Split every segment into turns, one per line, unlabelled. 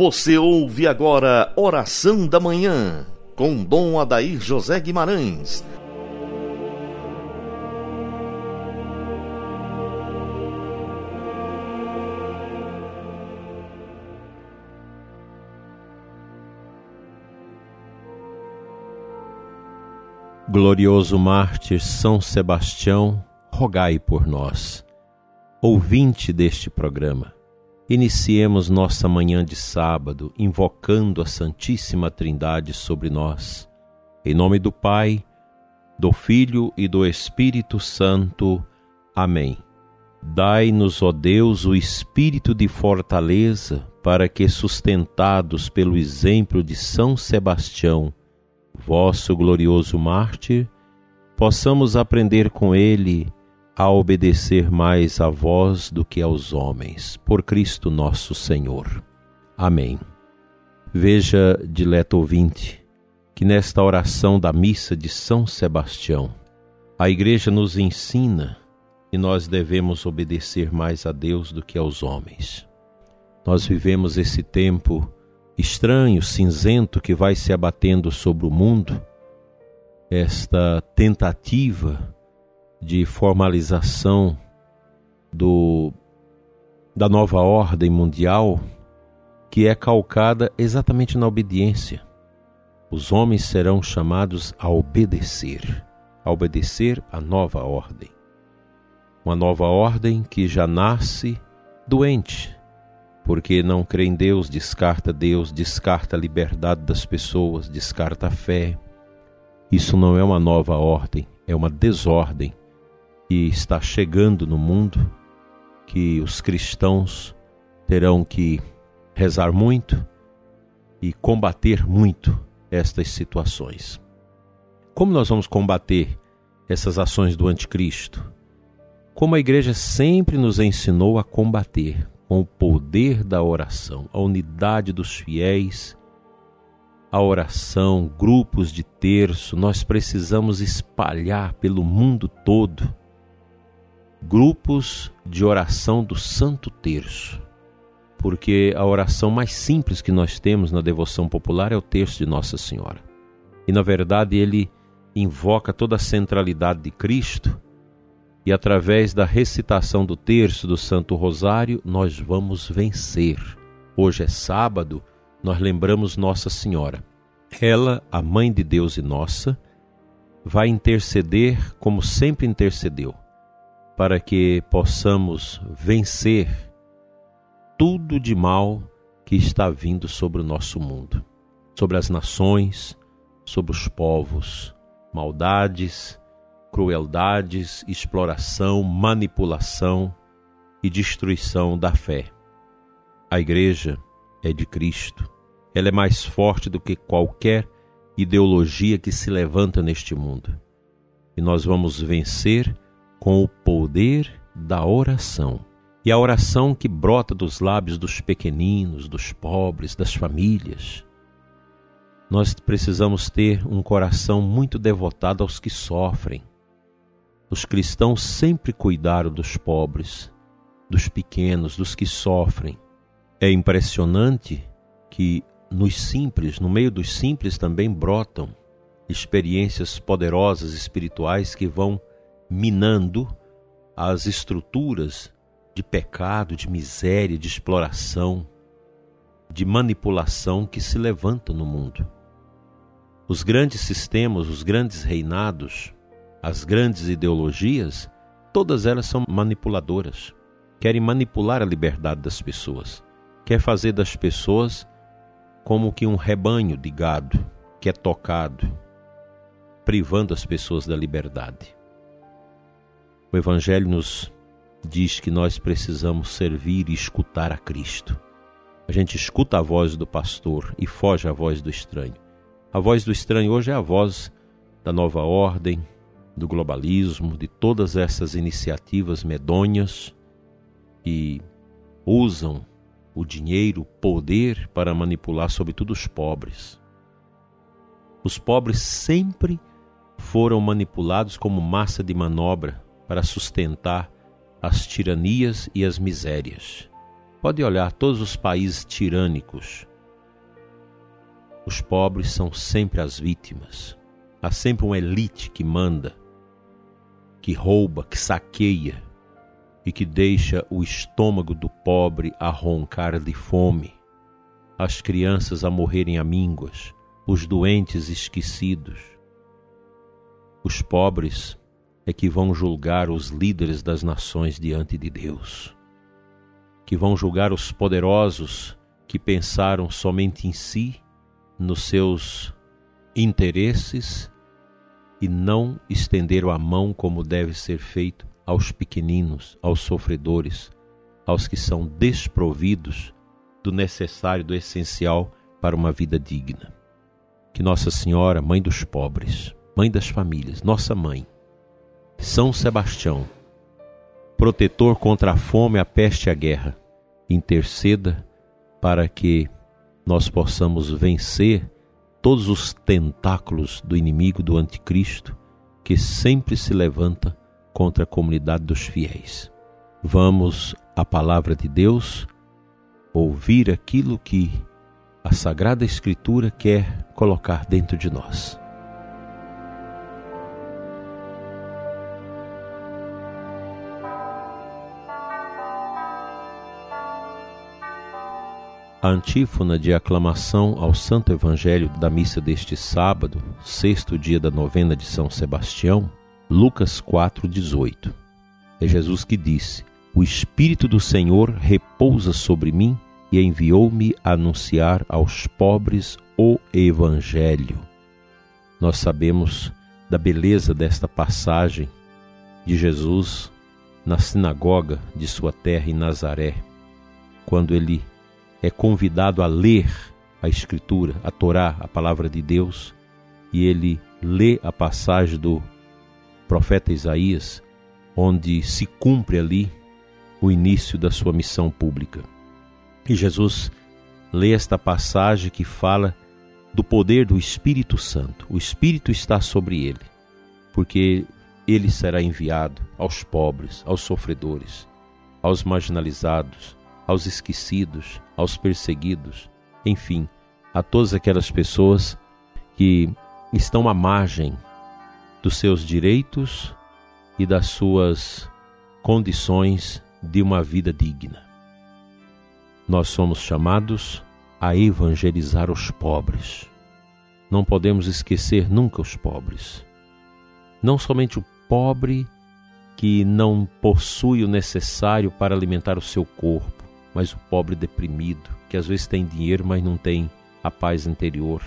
Você ouve agora Oração da Manhã, com Dom Adair José Guimarães.
Glorioso mártir São Sebastião, rogai por nós. Ouvinte deste programa Iniciemos nossa manhã de sábado invocando a Santíssima Trindade sobre nós. Em nome do Pai, do Filho e do Espírito Santo. Amém. Dai-nos, ó Deus, o espírito de fortaleza, para que, sustentados pelo exemplo de São Sebastião, vosso glorioso mártir, possamos aprender com ele a obedecer mais a vós do que aos homens, por Cristo nosso Senhor. Amém. Veja, dileto ouvinte, que nesta oração da missa de São Sebastião, a Igreja nos ensina que nós devemos obedecer mais a Deus do que aos homens. Nós vivemos esse tempo estranho, cinzento que vai se abatendo sobre o mundo, esta tentativa de formalização do, da nova ordem mundial que é calcada exatamente na obediência. Os homens serão chamados a obedecer, a obedecer à nova ordem. Uma nova ordem que já nasce doente, porque não crê em Deus, descarta Deus, descarta a liberdade das pessoas, descarta a fé. Isso não é uma nova ordem, é uma desordem que está chegando no mundo, que os cristãos terão que rezar muito e combater muito estas situações. Como nós vamos combater essas ações do anticristo? Como a igreja sempre nos ensinou a combater com o poder da oração, a unidade dos fiéis, a oração, grupos de terço, nós precisamos espalhar pelo mundo todo grupos de oração do Santo Terço, porque a oração mais simples que nós temos na devoção popular é o Terço de Nossa Senhora. E na verdade ele invoca toda a centralidade de Cristo e através da recitação do terço do Santo Rosário nós vamos vencer. Hoje é sábado, nós lembramos Nossa Senhora. Ela, a mãe de Deus e nossa, vai interceder como sempre intercedeu para que possamos vencer tudo de mal que está vindo sobre o nosso mundo, sobre as nações, sobre os povos, maldades, crueldades, exploração, manipulação e destruição da fé. A igreja é de Cristo. Ela é mais forte do que qualquer ideologia que se levanta neste mundo. E nós vamos vencer com o poder da oração. E a oração que brota dos lábios dos pequeninos, dos pobres, das famílias. Nós precisamos ter um coração muito devotado aos que sofrem. Os cristãos sempre cuidaram dos pobres, dos pequenos, dos que sofrem. É impressionante que nos simples, no meio dos simples também brotam experiências poderosas espirituais que vão minando as estruturas de pecado, de miséria, de exploração, de manipulação que se levantam no mundo. Os grandes sistemas, os grandes reinados, as grandes ideologias, todas elas são manipuladoras. Querem manipular a liberdade das pessoas. Quer fazer das pessoas como que um rebanho de gado que é tocado, privando as pessoas da liberdade. O Evangelho nos diz que nós precisamos servir e escutar a Cristo. A gente escuta a voz do pastor e foge à voz do estranho. A voz do estranho hoje é a voz da nova ordem, do globalismo, de todas essas iniciativas medonhas que usam o dinheiro, o poder para manipular sobretudo os pobres. Os pobres sempre foram manipulados como massa de manobra para sustentar as tiranias e as misérias. Pode olhar todos os países tirânicos Os pobres são sempre as vítimas. Há sempre uma elite que manda, que rouba, que saqueia e que deixa o estômago do pobre a roncar de fome, as crianças a morrerem a mínguas, os doentes esquecidos. Os pobres é que vão julgar os líderes das nações diante de Deus, que vão julgar os poderosos que pensaram somente em si, nos seus interesses e não estenderam a mão como deve ser feito aos pequeninos, aos sofredores, aos que são desprovidos do necessário, do essencial para uma vida digna. Que Nossa Senhora, Mãe dos pobres, Mãe das famílias, nossa mãe, São Sebastião, protetor contra a fome, a peste e a guerra, interceda para que nós possamos vencer todos os tentáculos do inimigo do anticristo que sempre se levanta contra a comunidade dos fiéis. Vamos à palavra de Deus, ouvir aquilo que a Sagrada Escritura quer colocar dentro de nós. A antífona de aclamação ao Santo Evangelho da missa deste sábado, sexto dia da novena de São Sebastião, Lucas 4,18. É Jesus que disse: O Espírito do Senhor repousa sobre mim e enviou-me a anunciar aos pobres o Evangelho. Nós sabemos da beleza desta passagem de Jesus na sinagoga de sua terra em Nazaré, quando ele é convidado a ler a Escritura, a Torá, a palavra de Deus, e ele lê a passagem do profeta Isaías, onde se cumpre ali o início da sua missão pública. E Jesus lê esta passagem que fala do poder do Espírito Santo. O Espírito está sobre ele, porque ele será enviado aos pobres, aos sofredores, aos marginalizados, aos esquecidos, aos perseguidos, enfim, a todas aquelas pessoas que estão à margem dos seus direitos e das suas condições de uma vida digna. Nós somos chamados a evangelizar os pobres. Não podemos esquecer nunca os pobres. Não somente o pobre que não possui o necessário para alimentar o seu corpo, mas o pobre deprimido, que às vezes tem dinheiro, mas não tem a paz interior.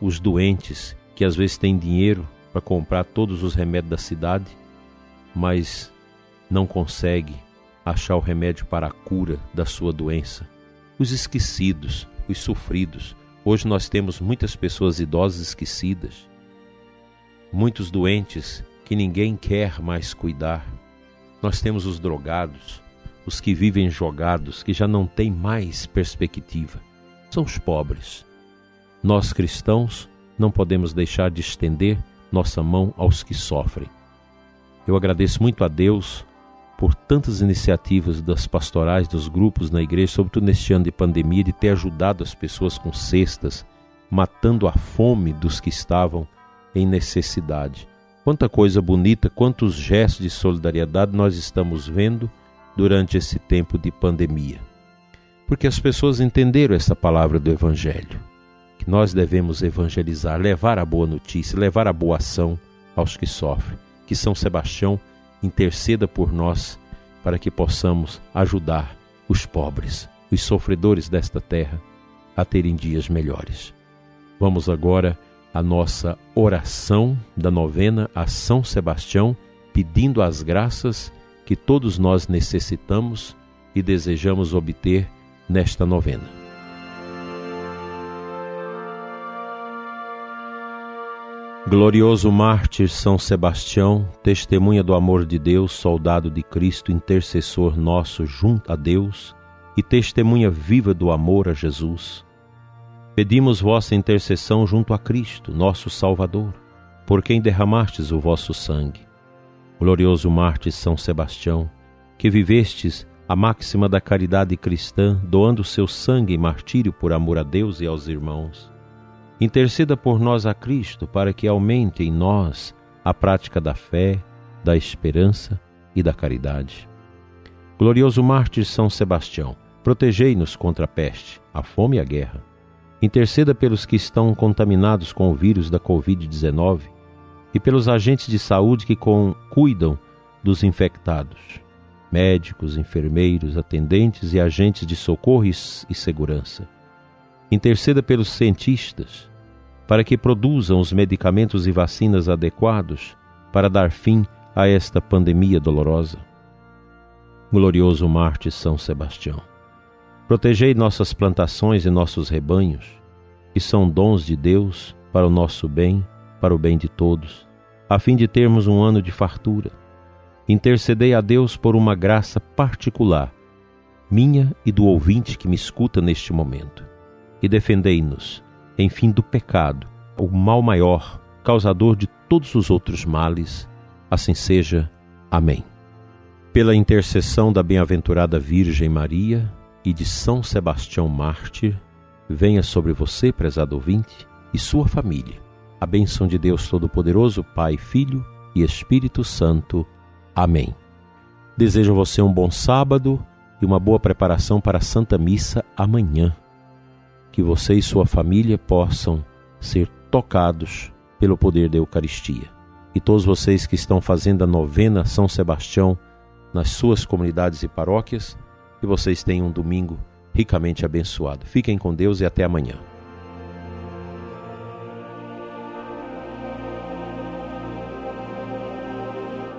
Os doentes, que às vezes têm dinheiro, para comprar todos os remédios da cidade, mas não consegue achar o remédio para a cura da sua doença. Os esquecidos, os sofridos. Hoje nós temos muitas pessoas idosas esquecidas, muitos doentes que ninguém quer mais cuidar. Nós temos os drogados, os que vivem jogados, que já não têm mais perspectiva. São os pobres. Nós cristãos não podemos deixar de estender nossa mão aos que sofrem. Eu agradeço muito a Deus por tantas iniciativas das pastorais, dos grupos na igreja, sobretudo neste ano de pandemia, de ter ajudado as pessoas com cestas, matando a fome dos que estavam em necessidade. Quanta coisa bonita, quantos gestos de solidariedade nós estamos vendo durante esse tempo de pandemia. Porque as pessoas entenderam essa palavra do Evangelho que nós devemos evangelizar, levar a boa notícia, levar a boa ação aos que sofrem. Que São Sebastião interceda por nós para que possamos ajudar os pobres, os sofredores desta terra a terem dias melhores. Vamos agora à nossa oração da novena a São Sebastião, pedindo as graças que todos nós necessitamos e desejamos obter nesta novena. Glorioso mártir São Sebastião, testemunha do amor de Deus, soldado de Cristo, intercessor nosso junto a Deus e testemunha viva do amor a Jesus. Pedimos vossa intercessão junto a Cristo, nosso Salvador, por quem derramastes o vosso sangue. Glorioso mártir São Sebastião, que vivestes a máxima da caridade cristã, doando seu sangue em martírio por amor a Deus e aos irmãos Interceda por nós a Cristo para que aumente em nós a prática da fé, da esperança e da caridade. Glorioso mártir São Sebastião, protegei-nos contra a peste, a fome e a guerra. Interceda pelos que estão contaminados com o vírus da Covid-19 e pelos agentes de saúde que com, cuidam dos infectados, médicos, enfermeiros, atendentes e agentes de socorro e segurança. Interceda pelos cientistas para que produzam os medicamentos e vacinas adequados para dar fim a esta pandemia dolorosa. Glorioso Marte São Sebastião, protegei nossas plantações e nossos rebanhos, que são dons de Deus para o nosso bem, para o bem de todos, a fim de termos um ano de fartura. Intercedei a Deus por uma graça particular, minha e do ouvinte que me escuta neste momento, e defendei-nos, enfim, do pecado, o mal maior, causador de todos os outros males. Assim seja. Amém. Pela intercessão da bem-aventurada Virgem Maria e de São Sebastião Mártir, venha sobre você, prezado ouvinte, e sua família. A bênção de Deus Todo-Poderoso, Pai, Filho e Espírito Santo. Amém. Desejo a você um bom sábado e uma boa preparação para a Santa Missa amanhã. Que você e sua família possam ser tocados pelo poder da Eucaristia. E todos vocês que estão fazendo a novena São Sebastião nas suas comunidades e paróquias, que vocês tenham um domingo ricamente abençoado. Fiquem com Deus e até amanhã.